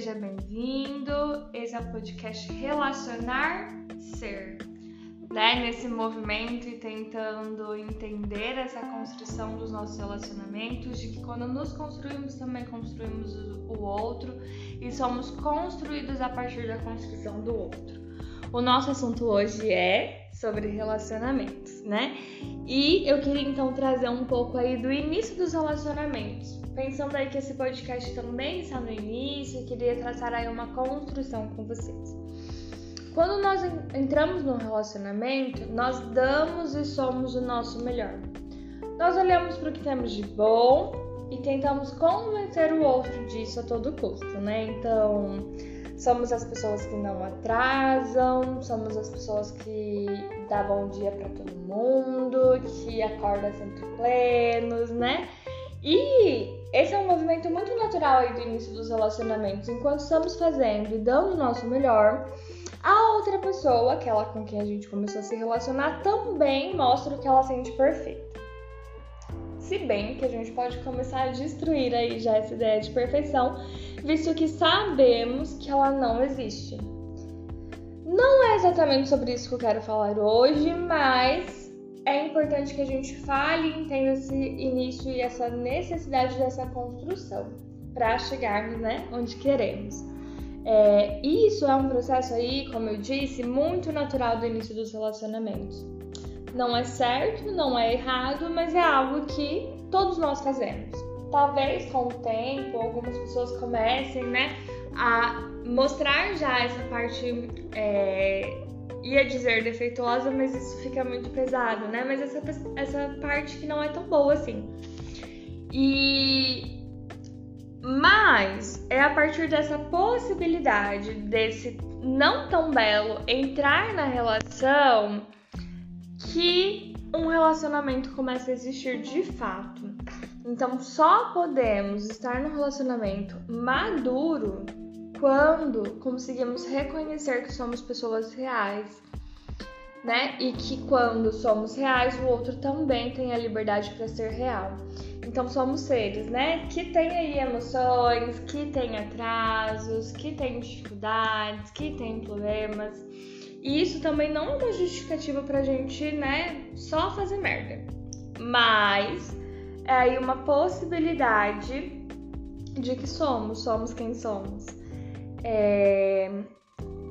seja bem-vindo. Esse é o podcast Relacionar Ser. Né? Nesse movimento e tentando entender essa construção dos nossos relacionamentos, de que quando nos construímos também construímos o outro e somos construídos a partir da construção do outro. O nosso assunto hoje é sobre relacionamentos, né? E eu queria então trazer um pouco aí do início dos relacionamentos. Pensando aí que esse podcast também está no início, eu queria traçar aí uma construção com vocês. Quando nós entramos num relacionamento, nós damos e somos o nosso melhor. Nós olhamos para o que temos de bom e tentamos convencer o outro disso a todo custo, né? Então, somos as pessoas que não atrasam, somos as pessoas que dá bom dia para todo mundo, que acorda sempre plenos, né? E esse é um movimento muito natural aí do início dos relacionamentos. Enquanto estamos fazendo e dando o nosso melhor, a outra pessoa, aquela com quem a gente começou a se relacionar, também mostra o que ela sente perfeito. Se bem que a gente pode começar a destruir aí já essa ideia de perfeição, visto que sabemos que ela não existe. Não é exatamente sobre isso que eu quero falar hoje, mas é importante que a gente fale e entenda esse início e essa necessidade dessa construção para chegarmos né, onde queremos. É, isso é um processo aí, como eu disse, muito natural do início dos relacionamentos. Não é certo, não é errado, mas é algo que todos nós fazemos. Talvez com o tempo algumas pessoas comecem, né, a mostrar já essa parte, é, ia dizer defeituosa, mas isso fica muito pesado, né? Mas essa, essa parte que não é tão boa assim. E mas é a partir dessa possibilidade desse não tão belo entrar na relação que um relacionamento começa a existir de fato. Então, só podemos estar no relacionamento maduro quando conseguimos reconhecer que somos pessoas reais, né? E que quando somos reais, o outro também tem a liberdade para ser real. Então somos seres, né? Que tem aí emoções, que tem atrasos, que tem dificuldades, que tem problemas. E isso também não é uma justificativa pra gente, né, só fazer merda. Mas é aí uma possibilidade de que somos, somos quem somos. É...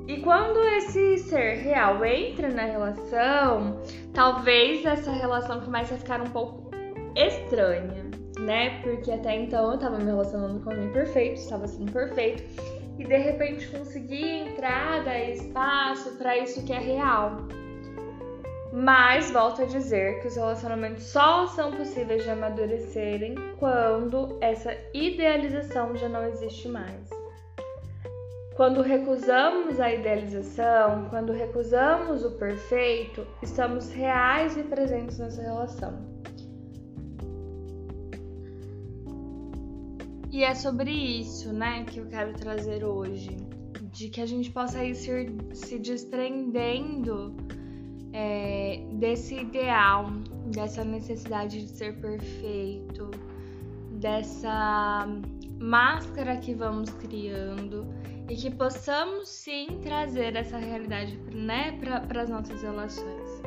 E quando esse ser real entra na relação, talvez essa relação comece a ficar um pouco estranha, né? Porque até então eu tava me relacionando com alguém perfeito, estava sendo perfeito e de repente conseguir entrada e espaço para isso que é real. Mas volto a dizer que os relacionamentos só são possíveis de amadurecerem quando essa idealização já não existe mais. Quando recusamos a idealização, quando recusamos o perfeito, estamos reais e presentes nessa relação. E é sobre isso, né, que eu quero trazer hoje. De que a gente possa ir se, se desprendendo é, desse ideal, dessa necessidade de ser perfeito, dessa máscara que vamos criando e que possamos sim trazer essa realidade né, para as nossas relações.